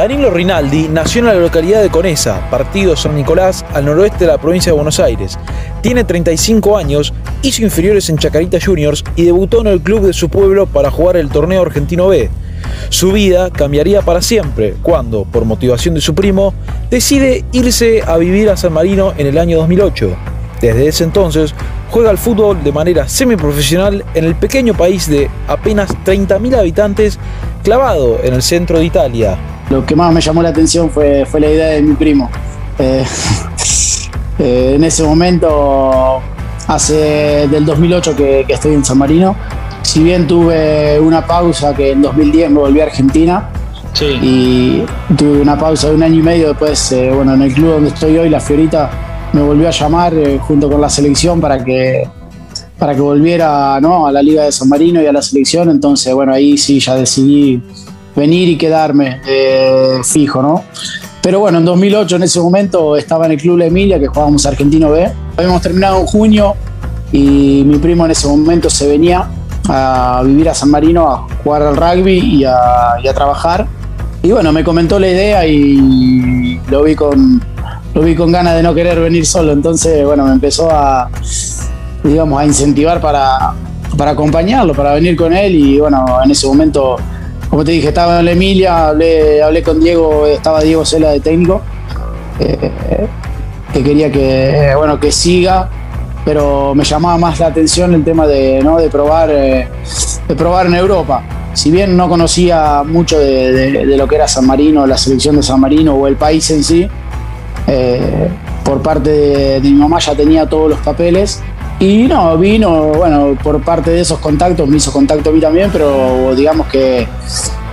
Danilo Rinaldi nació en la localidad de Conesa, partido San Nicolás, al noroeste de la provincia de Buenos Aires. Tiene 35 años, hizo inferiores en Chacarita Juniors y debutó en el club de su pueblo para jugar el torneo argentino B. Su vida cambiaría para siempre cuando, por motivación de su primo, decide irse a vivir a San Marino en el año 2008. Desde ese entonces juega al fútbol de manera semiprofesional en el pequeño país de apenas 30.000 habitantes clavado en el centro de Italia. Lo que más me llamó la atención fue, fue la idea de mi primo. Eh, eh, en ese momento, hace del 2008 que, estoy en San Marino, si bien tuve una pausa que en 2010 me volví a Argentina, y tuve una pausa de un año y medio después, eh, bueno, en el club donde estoy hoy, La Fiorita, me volvió a llamar junto con la selección para que, para que volviera ¿no? a la Liga de San Marino y a la selección. Entonces, bueno, ahí sí ya decidí venir y quedarme eh, fijo, ¿no? Pero bueno, en 2008 en ese momento estaba en el Club La Emilia, que jugábamos Argentino B. Habíamos terminado en junio y mi primo en ese momento se venía a vivir a San Marino a jugar al rugby y a, trabajar. Y bueno, me comentó la idea y lo vi con, lo vi con ganas de no querer venir solo. Entonces, bueno, me empezó a, digamos, a incentivar para, para acompañarlo, para venir con él. Y bueno, en ese momento como te dije, estaba en la Emilia, hablé, con Diego, estaba Diego Cela de técnico, eh, que quería que, bueno, que siga, pero me llamaba más la atención el tema de, ¿no? de, probar, eh, de probar en Europa. Si bien no conocía mucho de, lo que era San Marino, la selección de San Marino o el país en sí, eh, por parte de, mi mamá ya tenía todos los papeles y no, vino, bueno, por parte de esos contactos, me hizo contacto a mí también, pero digamos que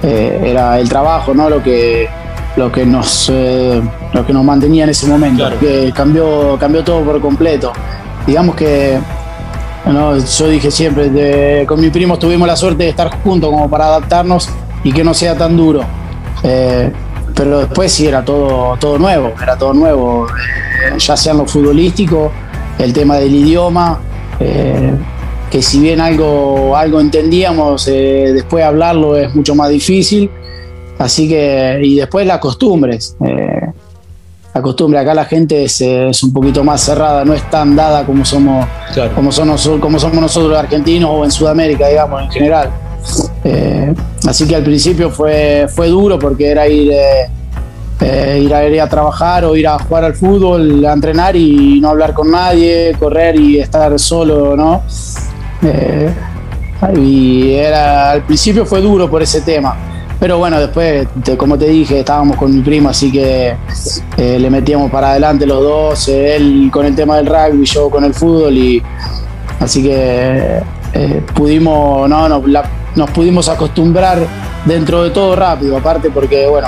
eh, era el trabajo, ¿no? Lo que, lo que nos eh, lo que nos mantenía en ese momento. Que cambió, cambió todo por completo. Digamos que yo dije siempre, con mi primo tuvimos la suerte de estar juntos como para adaptarnos y que no sea tan duro. Eh, pero después sí era todo, todo nuevo, era todo nuevo, ya sea en lo futbolístico, el tema del idioma, eh, que si bien algo, algo entendíamos, eh, después hablarlo es mucho más difícil. Así que, y después las costumbres. Eh, la costumbre, acá la gente es, un poquito más cerrada, no es tan dada como somos, como, como somos nosotros argentinos o en Sudamérica, digamos, en general. así que al principio fue, fue duro porque era ir eh, ir, a, ir, a, trabajar o ir a jugar al fútbol, a entrenar y no hablar con nadie, correr y estar solo, ¿no? Eh, y era, al principio fue duro por ese tema. Pero bueno, después, como te dije, estábamos con mi primo, así que eh, le metíamos para adelante los dos, él con el tema del rugby, yo con el fútbol, y así que pudimos, no, nos pudimos acostumbrar dentro de todo rápido, aparte porque, bueno,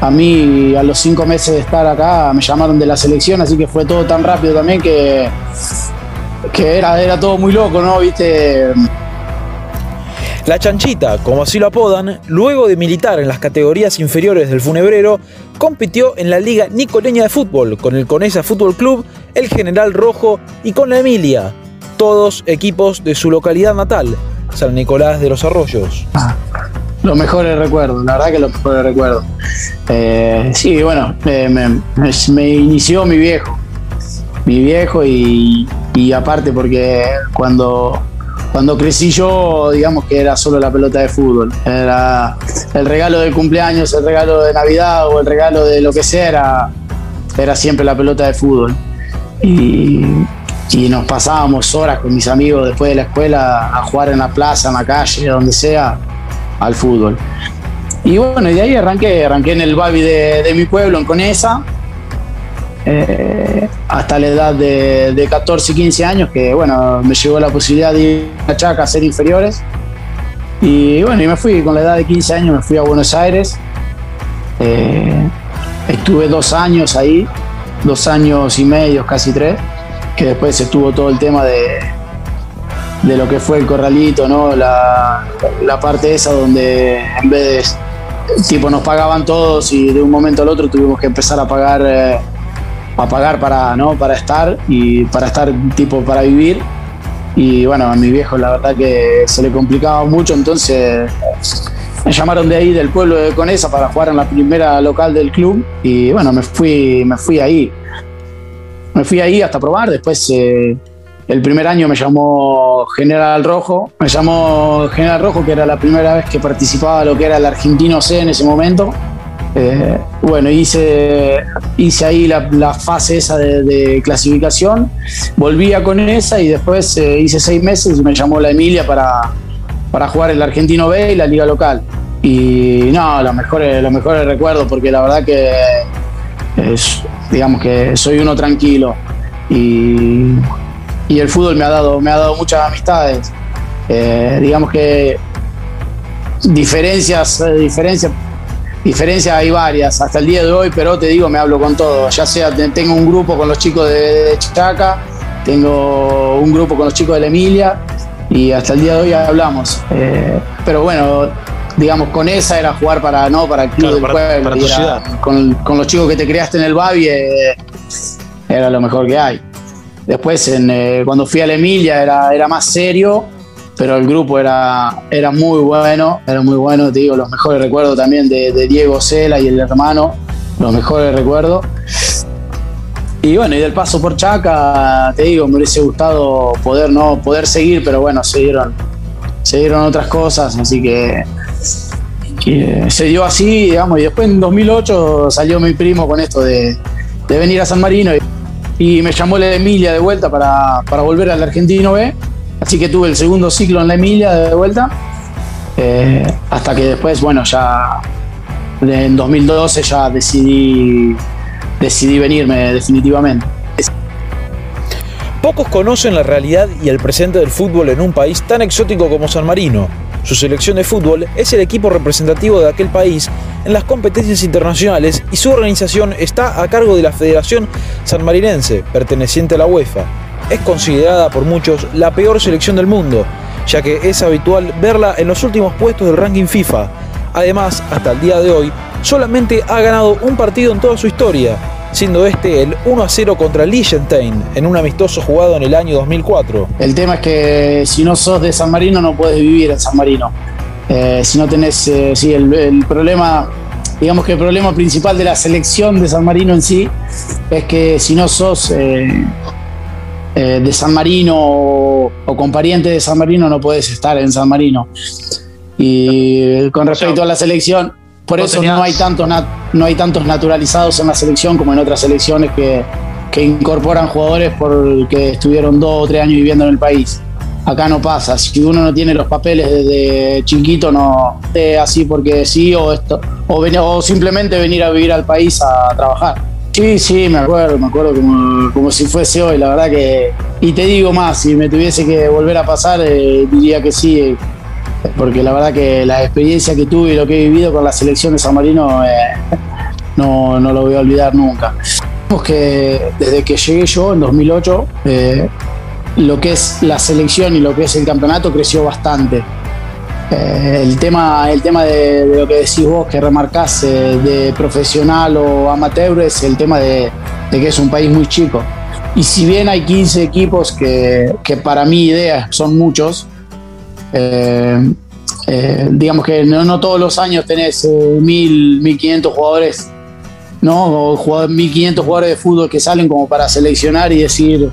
a mí a los cinco meses de estar acá me llamaron de la selección, así que fue todo tan rápido también que, que era, era todo muy loco, ¿no? ¿Viste? La chanchita, como así lo apodan, luego de militar en las categorías inferiores del funebrero, compitió en la Liga Nicoleña de Fútbol con el Conesa Fútbol Club, el General Rojo y con la Emilia, todos equipos de su localidad natal, San Nicolás de los Arroyos. Ah, los mejores recuerdos, la verdad que los mejores recuerdos. Eh, sí, bueno, me, inició mi viejo, mi viejo y, aparte porque cuando, cuando crecí yo, digamos que era solo la pelota de fútbol, era el regalo del cumpleaños, el regalo de Navidad o el regalo de lo que sea, era, siempre la pelota de fútbol. Y nos pasábamos horas con mis amigos después de la escuela a jugar en la plaza, en la calle, donde sea al fútbol. Y bueno, y de ahí arranqué, arranqué en el Babi de, mi pueblo, en Conesa, eh, hasta la edad de, 14 y 15 años, que bueno, me llegó la posibilidad de ir a Chaca a ser inferiores. Y bueno, y me fui, con la edad de 15 años me fui a Buenos Aires. Eh, estuve dos años ahí, dos años y medio, casi tres, que después estuvo todo el tema de, de lo que fue el corralito, ¿no? La, parte esa donde en vez de tipo nos pagaban todos y de un momento al otro tuvimos que empezar a pagar eh, a pagar para no para estar y para estar tipo para vivir y bueno a mi viejo la verdad que se le complicaba mucho entonces me llamaron de ahí, del pueblo de Conesa, para jugar en la primera local del club. Y bueno, me fui, me fui ahí. Me fui ahí hasta probar. Después, eh, el primer año me llamó General Rojo. Me llamó General Rojo, que era la primera vez que participaba lo que era el argentino C en ese momento. Eh, bueno, hice, hice ahí la, fase esa de, clasificación. Volví a Conesa y después eh, hice seis meses y me llamó la Emilia para, para jugar el Argentino B y la liga local. Y no, los mejores, los mejores recuerdos, porque la verdad que es, digamos que soy uno tranquilo. Y, y, el fútbol me ha dado, me ha dado muchas amistades. Eh, digamos que diferencias, eh, diferencias, diferencias hay varias hasta el día de hoy, pero te digo, me hablo con todo. Ya sea, tengo un grupo con los chicos de, de Chaca, tengo un grupo con los chicos de la Emilia y hasta el día de hoy hablamos. Eh, pero bueno, digamos, con esa era jugar para, no, para el club del pueblo. con, los chicos que te creaste en el Babi eh, era lo mejor que hay. Después, eh, cuando fui a la Emilia, era, más serio, pero el grupo era, muy bueno, era muy bueno, te digo, los mejores recuerdos también de, de Diego Cela y el hermano, los mejores recuerdos. Y bueno, y del paso por Chaca, te digo, me hubiese gustado poder, ¿no? poder seguir, pero bueno, se dieron, se dieron otras cosas, así que, se dio así, digamos, y después en 2008 salió mi primo con esto de, venir a San Marino me llamó la Emilia de vuelta para, volver al Argentino B, así que tuve el segundo ciclo en la Emilia de vuelta, eh, hasta que después, bueno, ya en 2012 ya decidí decidí venirme definitivamente. Pocos conocen la realidad y el presente del fútbol en un país tan exótico como San Marino. Su selección de fútbol es el equipo representativo de aquel país en las competencias internacionales y su organización está a cargo de la Federación Sanmarinense, perteneciente a la UEFA. Es considerada por muchos la peor selección del mundo, ya que es habitual verla en los últimos puestos del ranking FIFA. Además, hasta el día de hoy, solamente ha ganado un partido en toda su historia, siendo este el 1 a 0 contra Liechtenstein en un amistoso jugado en el año 2004. El tema es que si no sos de San Marino no puedes vivir en San Marino. Eh, si no tenés, eh, sí, el, problema, digamos que el problema principal de la selección de San Marino en sí es que si no sos eh, de San Marino o, o, con parientes de San Marino no puedes estar en San Marino. Y con respecto a la selección, por eso no hay, tantos no hay tantos naturalizados en la selección como en otras selecciones que, incorporan jugadores porque estuvieron dos o tres años viviendo en el país. Acá no pasa. Si uno no tiene los papeles desde chiquito, no es así porque sí o esto o, o simplemente venir a vivir al país a trabajar. Sí, sí, me acuerdo, me acuerdo como, como, si fuese hoy, la verdad que... Y te digo más, si me tuviese que volver a pasar, eh, diría que sí, porque la verdad que la experiencia que tuve y lo que he vivido con la selección de San Marino eh, no, lo voy a olvidar nunca. que desde que llegué yo en 2008, eh, lo que es la selección y lo que es el campeonato creció bastante. Eh, el tema, el tema de, lo que decís vos, que remarcás de profesional o amateur, es el tema de, que es un país muy chico. Y si bien hay 15 equipos que, que para mi idea son muchos, eh, eh, digamos que no, todos los años tenés 1.000, eh, 1.500 jugadores, ¿no? O 1.500 jugadores de fútbol que salen como para seleccionar y decir,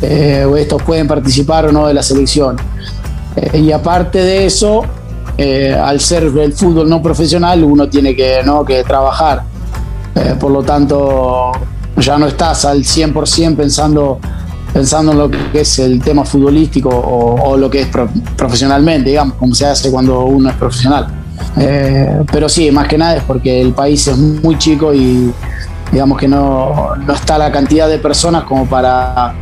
estos pueden participar o no de la selección. y aparte de eso, al ser el fútbol no profesional, uno tiene que, ¿no? que trabajar. por lo tanto, ya no estás al 100% pensando pensando en lo que es el tema futbolístico o, lo que es profesionalmente, digamos, como se hace cuando uno es profesional. Eh, pero sí, más que nada es porque el país es muy chico y digamos que no, no está la cantidad de personas como para,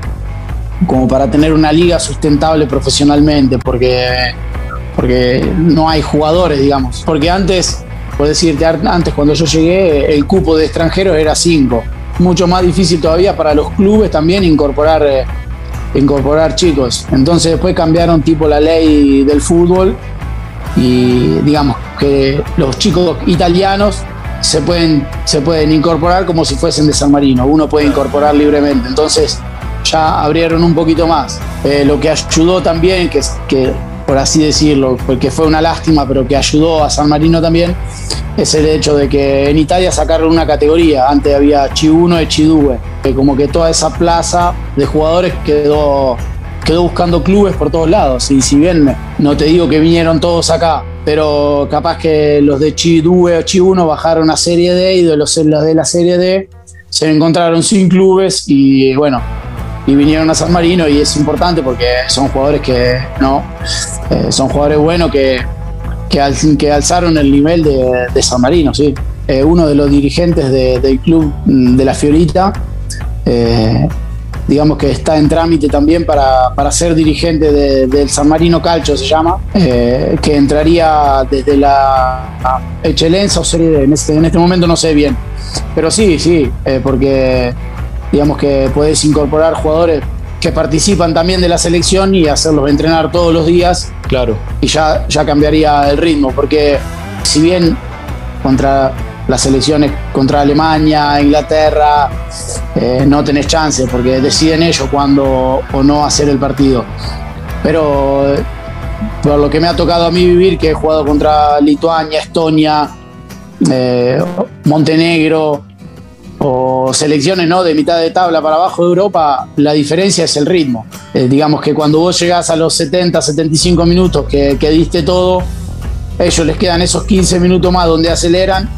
como para tener una liga sustentable profesionalmente, porque, porque no hay jugadores, digamos. Porque antes, por decirte, antes cuando yo llegué, el cupo de extranjeros era 5 mucho más difícil todavía para los clubes también incorporar, eh, incorporar chicos. Entonces después cambiaron tipo la ley del fútbol y digamos que los chicos italianos se pueden, se pueden incorporar como si fuesen de San Marino, uno puede incorporar libremente. Entonces ya abrieron un poquito más. Eh, lo que ayudó también, que, que por así decirlo, porque fue una lástima, pero que ayudó a San Marino también, es el hecho de que en Italia sacaron una categoría. Antes había Chi 1 y Chi 2, que como que toda esa plaza de jugadores quedó, quedó buscando clubes por todos lados. Y si bien no te digo que vinieron todos acá, pero capaz que los de Chi 2 o Chi 1 bajaron a Serie D y de los de la Serie D se encontraron sin clubes y bueno, y vinieron a San Marino y es importante porque son jugadores que no eh, son jugadores buenos que, que, alzaron el nivel de, San Marino, sí. Eh, uno de los dirigentes del club mm, de la Fiorita, eh, digamos que está en trámite también para, ser dirigente del San Marino Calcio, se llama, que entraría desde la Excelencia o Serie en este, en este momento no sé bien. Pero sí, sí, porque digamos que puedes incorporar jugadores que participan también de la selección y hacerlos entrenar todos los días. Claro. Y ya, ya cambiaría el ritmo, porque si bien contra las selecciones contra Alemania, Inglaterra, eh, no tenés chance porque deciden ellos cuándo o no hacer el partido. Pero por lo que me ha tocado a mí vivir, que he jugado contra Lituania, Estonia, eh, Montenegro, o selecciones ¿no? de mitad de tabla para abajo de Europa, la diferencia es el ritmo. Eh, digamos que cuando vos llegás a los 70, 75 minutos que, que, diste todo, ellos les quedan esos 15 minutos más donde aceleran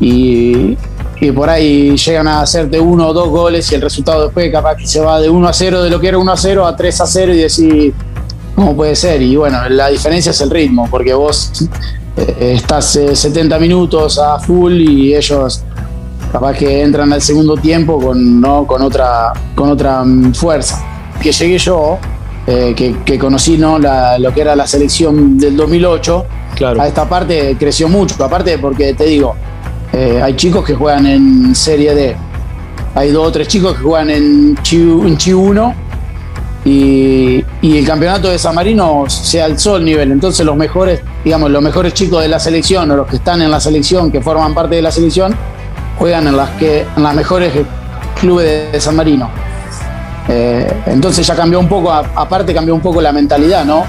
y, y, por ahí llegan a hacerte uno o dos goles y el resultado después capaz que se va de 1 a 0, de lo que era 1 a 0 a 3 a 0 y decir, ¿cómo puede ser? Y bueno, la diferencia es el ritmo, porque vos eh, estás 70 eh, minutos a full y ellos capaz que entran al segundo tiempo con, ¿no? con, otra, con otra mm, fuerza. Que llegué yo, eh, que, conocí ¿no? lo que era la selección del 2008, claro. a esta parte creció mucho, aparte porque te digo, eh, hay chicos que juegan en Serie D, hay dos o tres chicos que juegan en Chi, 1 y, y, el campeonato de San Marino se alzó el nivel. Entonces los mejores, digamos, los mejores chicos de la selección o los que están en la selección, que forman parte de la selección, juegan en las, que, en las mejores clubes de San Marino. Eh, entonces ya cambió un poco, aparte cambió un poco la mentalidad, ¿no?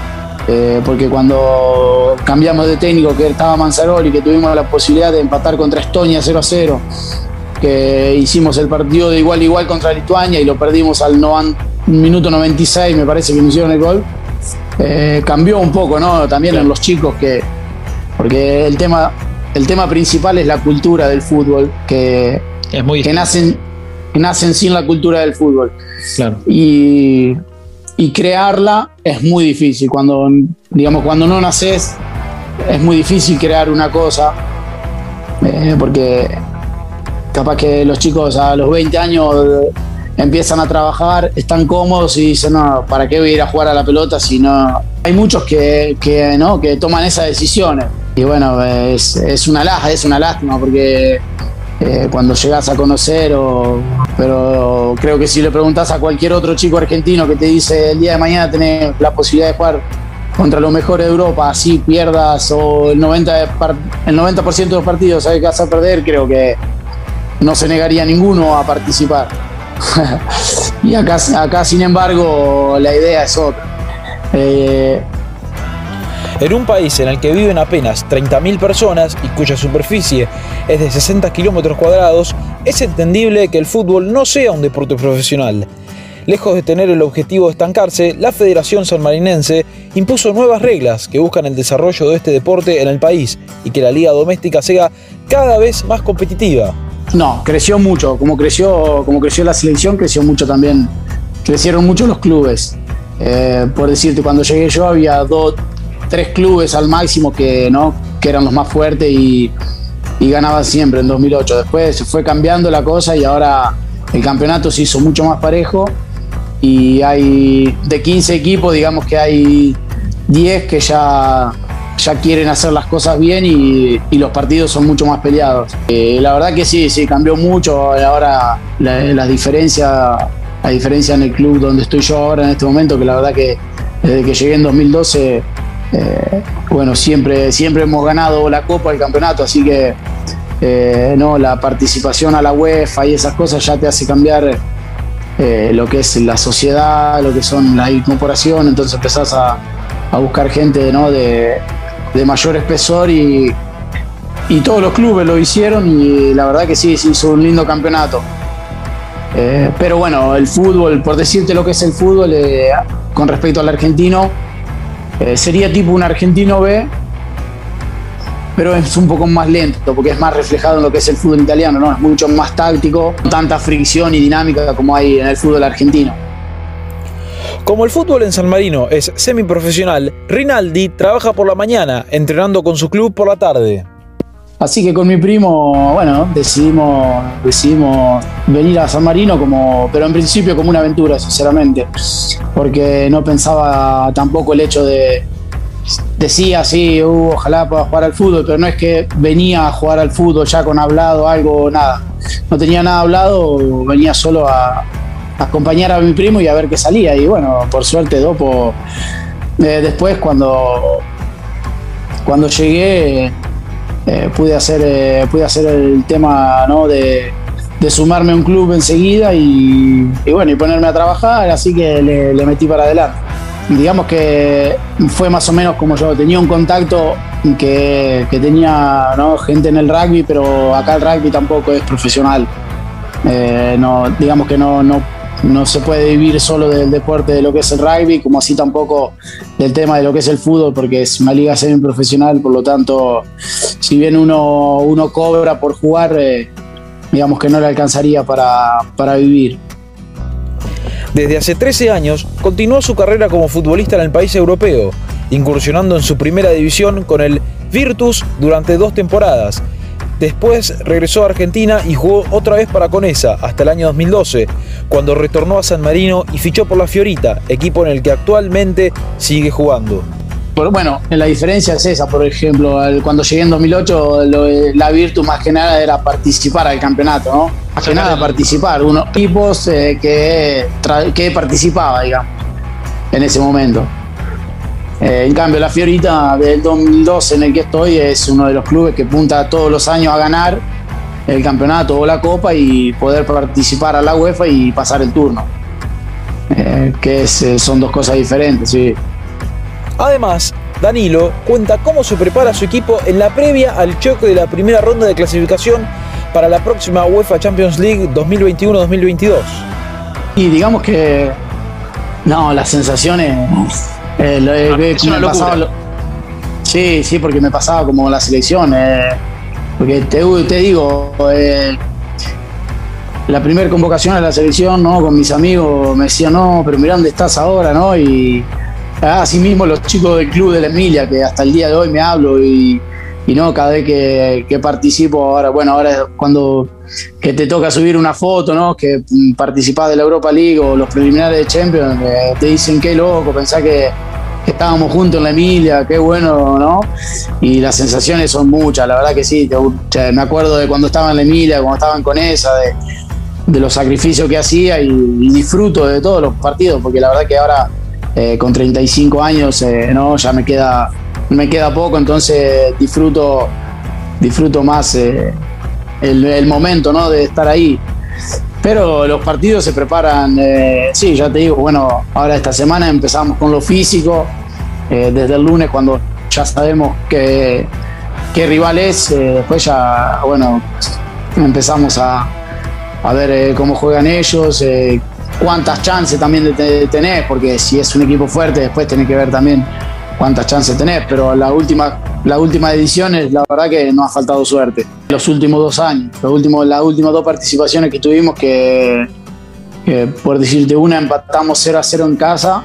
Eh, porque cuando cambiamos de técnico, que estaba Manzaroli, que tuvimos la posibilidad de empatar contra Estonia 0 a 0, que hicimos el partido de igual a igual contra Lituania y lo perdimos al minuto 96, me parece que nos hicieron el gol, eh, cambió un poco, ¿no? También en los chicos que, porque el tema el tema principal es la cultura del fútbol, que, es muy que nacen, nacen sin la cultura del fútbol. Y, crearla es muy difícil. Cuando, digamos, cuando no naces, es muy difícil crear una cosa, eh, porque capaz que los chicos a los 20 años empiezan a trabajar, están cómodos y dicen, no, ¿para qué voy a ir a jugar a la pelota si no? Hay muchos que, que, ¿no? que toman esas decisiones. Y bueno, es, es una laja, es una lástima porque eh, cuando llegas a conocer, o, pero creo que si le preguntas a cualquier otro chico argentino que te dice el día de mañana tenés la posibilidad de jugar contra los mejores de Europa, así pierdas o el 90%, el 90 de los partidos sabes que vas a perder, creo que no se negaría ninguno a participar. y acá, acá, sin embargo, la idea es otra. Eh, en un país en el que viven apenas 30.000 personas y cuya superficie es de 60 kilómetros cuadrados, es entendible que el fútbol no sea un deporte profesional. Lejos de tener el objetivo de estancarse, la Federación Sanmarinense impuso nuevas reglas que buscan el desarrollo de este deporte en el país y que la liga doméstica sea cada vez más competitiva. No, creció mucho. Como creció, como creció la selección, creció mucho también. Crecieron mucho los clubes. Eh, por decirte, cuando llegué yo había dos, tres clubes al máximo que, ¿no? que eran los más fuertes y, y ganaban siempre en 2008. Después se fue cambiando la cosa y ahora el campeonato se hizo mucho más parejo y hay de 15 equipos, digamos que hay 10 que ya ya quieren hacer las cosas bien y, los partidos son mucho más peleados. Eh, la verdad que sí, sí, cambió mucho. Ahora la, diferencia, la diferencia en el club donde estoy yo ahora en este momento, que la verdad que desde que llegué en 2012, eh, bueno, siempre, siempre hemos ganado la Copa, el campeonato, así que eh, no, la participación a la UEFA y esas cosas ya te hace cambiar lo que es la sociedad, lo que son la incorporación, entonces empezás a buscar gente ¿no? de, mayor espesor y, y todos los clubes lo hicieron y la verdad que sí, se hizo un lindo campeonato. Eh, pero bueno, el fútbol, por decirte lo que es el fútbol, eh, con respecto al argentino, eh, sería tipo un argentino B, pero es un poco más lento, porque es más reflejado en lo que es el fútbol italiano, ¿no? Es mucho más táctico, tanta fricción y dinámica como hay en el fútbol argentino. Como el fútbol en San Marino es semiprofesional, Rinaldi trabaja por la mañana, entrenando con su club por la tarde. Así que con mi primo, bueno, decidimos, decidimos venir a San Marino como, pero en principio como una aventura, sinceramente, porque no pensaba tampoco el hecho de, decía, sí, uh, ojalá pueda jugar al fútbol, pero no es que venía a jugar al fútbol ya con hablado, algo, nada. No tenía nada hablado, venía solo a, acompañar a mi primo y a ver qué salía. Y bueno, por suerte, Dopo, eh, después cuando, cuando llegué, eh, pude, hacer, eh, pude hacer el tema ¿no? de, sumarme a un club enseguida y, bueno, y ponerme a trabajar, así que le, metí para adelante. Digamos que fue más o menos como yo, tenía un contacto que, tenía gente en el rugby, pero acá el rugby tampoco es profesional. Eh, no, digamos que no, no no se puede vivir solo del deporte de lo que es el rugby, como así tampoco del tema de lo que es el fútbol, porque es una liga semi-profesional, por lo tanto, si bien uno, uno cobra por jugar, eh, digamos que no le alcanzaría para, para vivir. Desde hace 13 años continuó su carrera como futbolista en el país europeo, incursionando en su primera división con el Virtus durante dos temporadas Después regresó a Argentina y jugó otra vez para Conesa hasta el año 2012, cuando retornó a San Marino y fichó por la Fiorita, equipo en el que actualmente sigue jugando. bueno, la diferencia es esa, por ejemplo, cuando llegué en 2008, la virtud más que nada era participar al campeonato, ¿no? Más que nada participar, unos equipos eh, que, que participaba, digamos, en ese momento. Eh, en cambio, la Fiorita del 2012 en el que estoy es uno de los clubes que punta todos los años a ganar el campeonato o la copa y poder participar a la UEFA y pasar el turno. Eh, que eh, son dos cosas diferentes, sí. Además, Danilo cuenta cómo se prepara su equipo en la previa al choque de la primera ronda de clasificación para la próxima UEFA Champions League 2021-2022. Y digamos que, no, las sensaciones eh, me sí, sí, porque me pasaba como la selección. Eh, porque te, te digo, eh, la primera convocación a la selección, ¿no? Con mis amigos me decían, no, pero mira dónde estás ahora, ¿no? Y así mismo los chicos del club de la Emilia, que hasta el día de hoy me hablo y, no, cada vez que, participo, ahora, bueno, ahora cuando que te toca subir una foto, ¿no? Que participás de la Europa League o los preliminares de Champions, te dicen qué loco, pensá que que estábamos juntos en la Emilia, qué bueno, ¿no? Y las sensaciones son muchas, la verdad que sí. me acuerdo de cuando estaba en la Emilia, cuando estaban con esa, de, los sacrificios que hacía y, disfruto de todos los partidos, porque la verdad que ahora eh, con 35 años, eh, ¿no? Ya me queda, me queda poco, entonces disfruto, disfruto más eh, el, momento, ¿no? De estar ahí. Pero los partidos se preparan, eh, sí, ya te digo, bueno, ahora esta semana empezamos con lo físico, eh, desde el lunes cuando ya sabemos qué, qué rival es, eh, después ya, bueno, empezamos a, ver cómo juegan ellos, cuántas chances también de, tener, porque si es un equipo fuerte, después tenés que ver también cuántas chances tenés, pero la última, la última edición, la verdad que nos ha faltado suerte. Los últimos dos años, los últimos, las últimas dos participaciones que tuvimos, que, por decirte una empatamos 0 a 0 en casa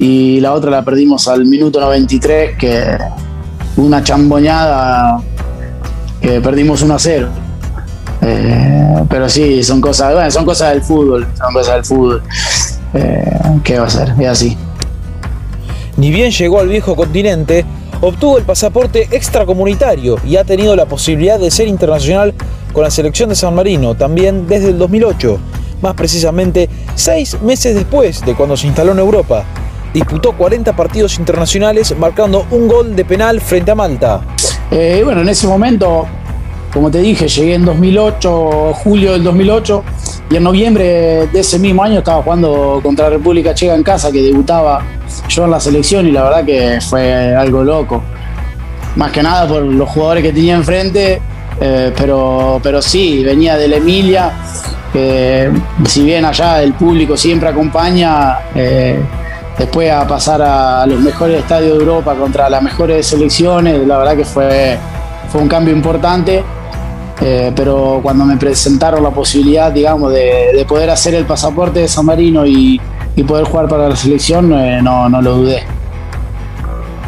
y la otra la perdimos al minuto 93, que una chamboñada que perdimos 1 a 0. Eh, pero sí, son cosas, son cosas del fútbol, son cosas del fútbol. Eh, ¿Qué va a ser? Es así. Ni bien llegó al viejo continente, obtuvo el pasaporte extracomunitario y ha tenido la posibilidad de ser internacional con la selección de San Marino también desde el 2008, más precisamente seis meses después de cuando se instaló en Europa. Disputó 40 partidos internacionales marcando un gol de penal frente a Malta. Eh, bueno, en ese momento, como te dije, llegué en 2008, julio del 2008 Y en noviembre de ese mismo año estaba jugando contra República Checa en casa, que debutaba yo en la selección y la verdad que fue algo loco. Más que nada por los jugadores que tenía enfrente, eh, pero, pero sí, venía de la Emilia, que si bien allá el público siempre acompaña, eh, después a pasar a los mejores estadios de Europa contra las mejores selecciones, la verdad que fue, fue un cambio importante. Eh, pero cuando me presentaron la posibilidad, digamos, de, poder hacer el pasaporte de San Marino y, poder jugar para la selección, eh, no, no, lo dudé.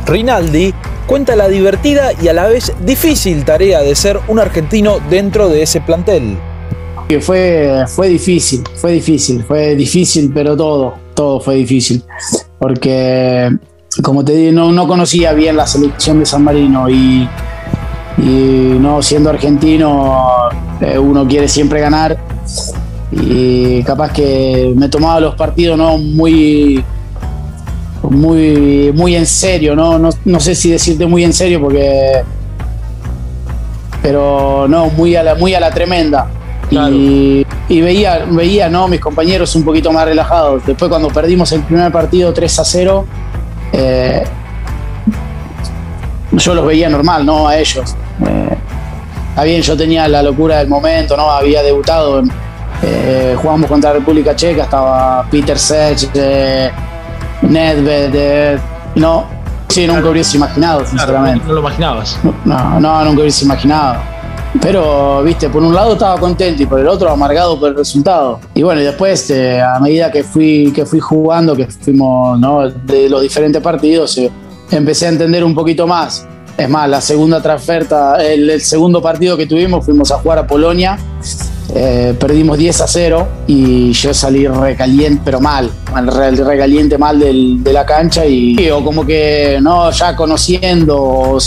Rinaldi cuenta la divertida y a la vez difícil tarea de ser un argentino dentro de ese plantel. Fue, fue difícil, fue difícil, fue difícil, pero todo, todo fue difícil. Porque, como te digo, no, no conocía bien la selección de San Marino y, y no siendo argentino eh, uno quiere siempre ganar. Y capaz que me tomaba los partidos no muy muy muy en serio no, no, sé si decirte muy en serio porque pero no muy a la muy a la tremenda. Y, veía veía no mis compañeros un poquito más relajados. Después cuando perdimos el primer partido 3 a 0 eh, yo los veía normal no a ellos está bien, yo tenía la locura del momento, ¿no? Había debutado, eh, jugamos contra República Checa, estaba Peter Sech, eh, Nedved, eh, no, sí, nunca hubiese imaginado, sinceramente. no lo imaginabas. No, no, nunca hubiese imaginado. Pero, viste, por un lado estaba contento y por el otro amargado por el resultado. Y bueno, y después, eh, a medida que fui, que fui jugando, que fuimos ¿no? de los diferentes partidos, empecé a entender un poquito más es más, la segunda transferta, el, segundo partido que tuvimos, fuimos a jugar a Polonia. Eh, perdimos 10 a 0 y yo salí recaliente, pero mal, recaliente mal de la cancha y o como que no, ya conociendo,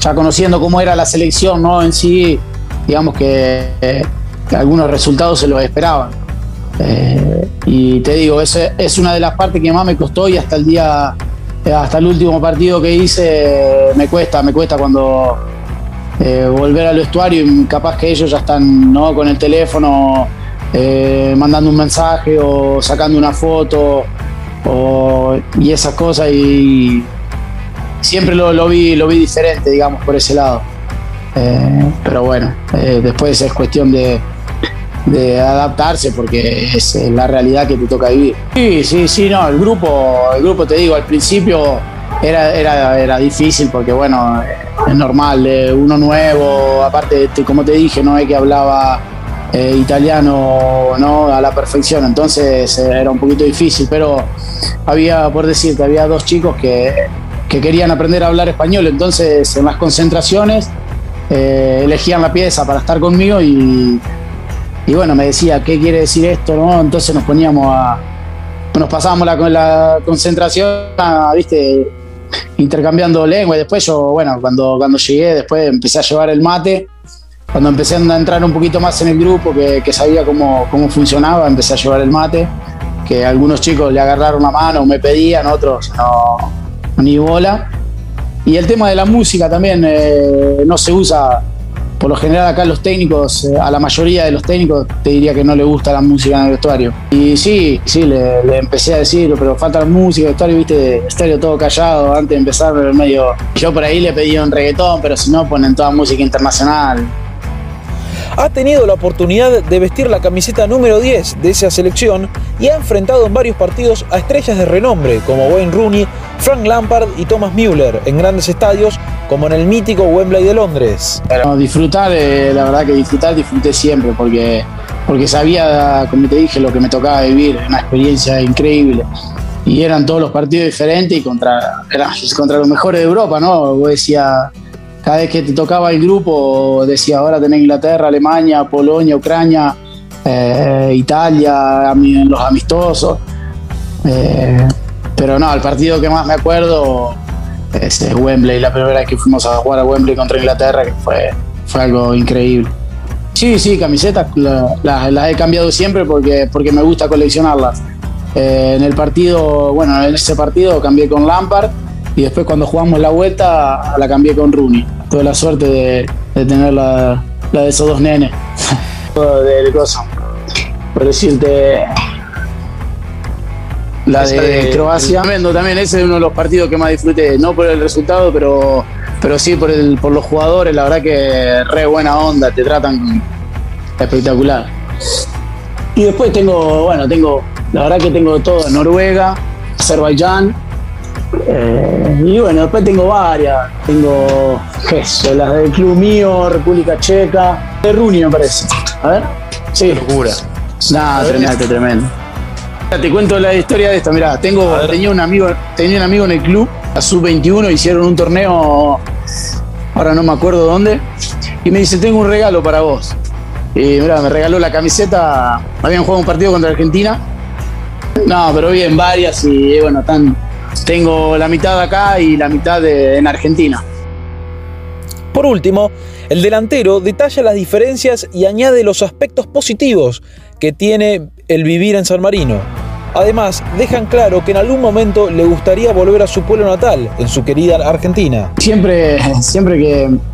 ya conociendo cómo era la selección, ¿no? En sí, digamos que, algunos resultados se los esperaban. Eh, y te digo, es una de las partes que más me costó y hasta el día eh, hasta el último partido que hice me cuesta, me cuesta cuando eh, volver al vestuario y capaz que ellos ya están ¿no? con el teléfono eh, mandando un mensaje o sacando una foto y esas cosas y siempre lo, vi, lo vi diferente, digamos, por ese lado. pero bueno, después es cuestión de, de adaptarse porque es la realidad que te toca vivir. Sí, sí, sí, no, el grupo, el grupo te digo, al principio era, era, era difícil porque bueno, es normal, uno nuevo, aparte, como te dije, no es que hablaba eh, italiano ¿no? a la perfección, entonces eh, era un poquito difícil, pero había, por decirte, había dos chicos que, que querían aprender a hablar español, entonces en las concentraciones eh, elegían la pieza para estar conmigo y y bueno, me decía, ¿qué quiere decir esto? ¿no? Entonces nos poníamos a. Nos pasábamos la, la concentración, ¿viste? Intercambiando lengua. Y después yo, bueno, cuando, cuando llegué, después empecé a llevar el mate. Cuando empecé a entrar un poquito más en el grupo, que, sabía cómo, cómo funcionaba, empecé a llevar el mate. Que algunos chicos le agarraron la mano, me pedían, otros no, ni bola. Y el tema de la música también eh, no se usa por lo general acá los técnicos, eh, a la mayoría de los técnicos te diría que no le gusta la música en el vestuario. Y sí, sí, le, empecé a decir, pero falta la música, el vestuario, viste, estéreo todo callado antes de empezar, el medio. Yo por ahí le pedí un reggaetón, pero si no ponen toda música internacional. Ha tenido la oportunidad de vestir la camiseta número 10 de esa selección y ha enfrentado en varios partidos a estrellas de renombre como Wayne Rooney, Frank Lampard y Thomas Müller en grandes estadios como en el mítico Wembley de Londres. Disfrutar, eh, la verdad que disfrutar, disfruté siempre porque, porque sabía, como te dije, lo que me tocaba vivir, una experiencia increíble. Y eran todos los partidos diferentes y contra, contra los mejores de Europa, ¿no? Vos cada vez que te tocaba el grupo, decía, ahora tenés Inglaterra, Alemania, Polonia, Ucrania, eh, Italia, los amistosos. Eh, pero no, el partido que más me acuerdo es Wembley, la primera vez que fuimos a jugar a Wembley contra Inglaterra, que fue, fue algo increíble. Sí, sí, camisetas las he cambiado siempre porque, porque me gusta coleccionarlas. Eh, en el partido, bueno, en ese partido cambié con Lampard y después cuando jugamos la vuelta la cambié con Rooney. Tuve la suerte de, tener la, de esos dos nenes. del por decirte, la de, Croacia. Tremendo también, ese es uno de los partidos que más disfruté, no por el resultado, pero, pero sí por, el, por los jugadores, la verdad que re buena onda, te tratan espectacular. Y después tengo, bueno, tengo, la verdad que tengo todo, Noruega, Azerbaiyán, eh, y bueno, después tengo varias, tengo, eso, las del club mío, República Checa, de Runi me parece. A ver, sí. locura. Nada, tremendo, tremendo. Te cuento la historia de esto, mirá, tengo, tenía un amigo, tenía un amigo en el club, a sub-21, hicieron un torneo, ahora no me acuerdo dónde, y me dice, tengo un regalo para vos. Y mirá, me regaló la camiseta, habían jugado un partido contra Argentina. No, pero bien, varias y bueno, tan, tengo la mitad acá y la mitad en Argentina. Por último, el delantero detalla las diferencias y añade los aspectos positivos que tiene el vivir en San Marino. Además, dejan claro que en algún momento le gustaría volver a su pueblo natal, en su querida Argentina. Siempre, siempre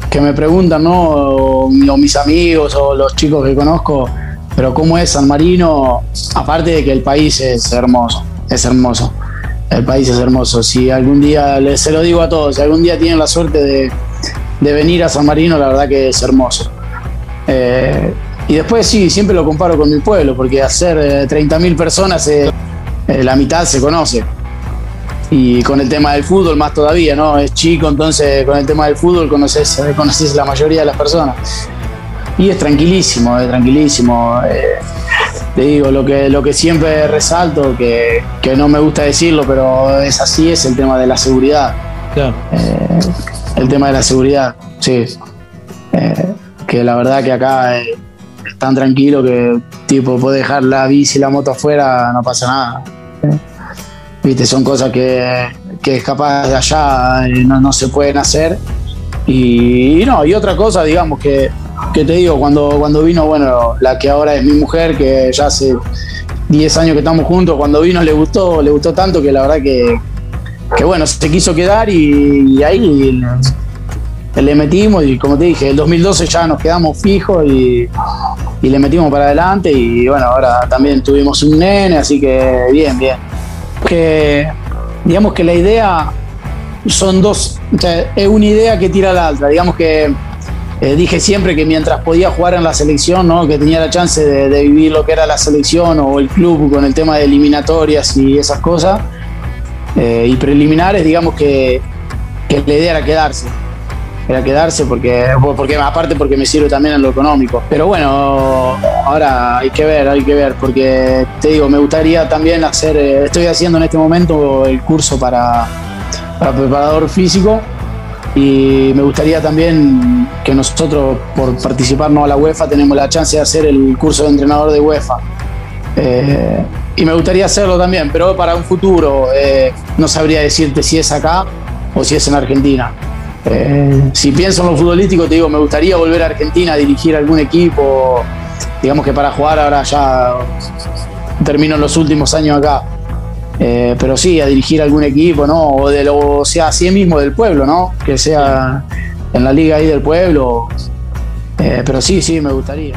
que, me preguntan, ¿no? O, mis amigos o los chicos que conozco, pero cómo es San Marino, aparte de que el país es hermoso, es hermoso. El país es hermoso. Si algún día, se lo digo a todos, si algún día tienen la suerte de, venir a San Marino, la verdad que es hermoso. Eh, y después sí, siempre lo comparo con mi pueblo, porque hacer 30.000 eh, personas eh, eh, la mitad se conoce. Y con el tema del fútbol más todavía, ¿no? Es chico, entonces con el tema del fútbol conoces, conoces la mayoría de las personas. Y es tranquilísimo, es tranquilísimo. Eh, te digo, lo que, lo que siempre resalto, que, no me gusta decirlo, pero es así, es el tema de la seguridad. Claro. Eh, el tema de la seguridad, sí. que la verdad que acá es tan tranquilo que tipo puede dejar la bici y la moto afuera, no pasa nada. Viste, son cosas que, que capaz de allá eh, no, se pueden hacer. Y, no, y otra cosa, digamos, que, te digo, cuando, cuando vino, bueno, la que ahora es mi mujer, que ya hace 10 años que estamos juntos, cuando vino le gustó, le gustó tanto que la verdad que, que bueno, se quiso quedar y, ahí le metimos y como te dije, el 2012 ya nos quedamos fijos y, y le metimos para adelante y bueno, ahora también tuvimos un nene, así que bien, bien. Que digamos que la idea son dos, es una idea que tira la otra, digamos que eh, dije siempre que mientras podía jugar en la selección, ¿no? que tenía la chance de, vivir lo que era la selección o el club con el tema de eliminatorias y esas cosas, eh, y preliminares, digamos que, que la idea era quedarse era quedarse porque, porque aparte porque me sirve también en lo económico. Pero bueno, ahora hay que ver, hay que ver, porque te digo, me gustaría también hacer, eh, estoy haciendo en este momento el curso para, para preparador físico y me gustaría también que nosotros por participarnos a la UEFA tenemos la chance de hacer el curso de entrenador de UEFA. Eh, y me gustaría hacerlo también, pero para un futuro eh, no sabría decirte si es acá o si es en Argentina. Eh, si pienso en lo futbolístico, te digo, me gustaría volver a Argentina a dirigir algún equipo. Digamos que para jugar ahora ya termino los últimos años acá. Eh, pero sí, a dirigir algún equipo, ¿no? O, de lo, sea, así mismo del pueblo, ¿no? Que sea en la liga ahí del pueblo. Eh, pero sí, sí, me gustaría.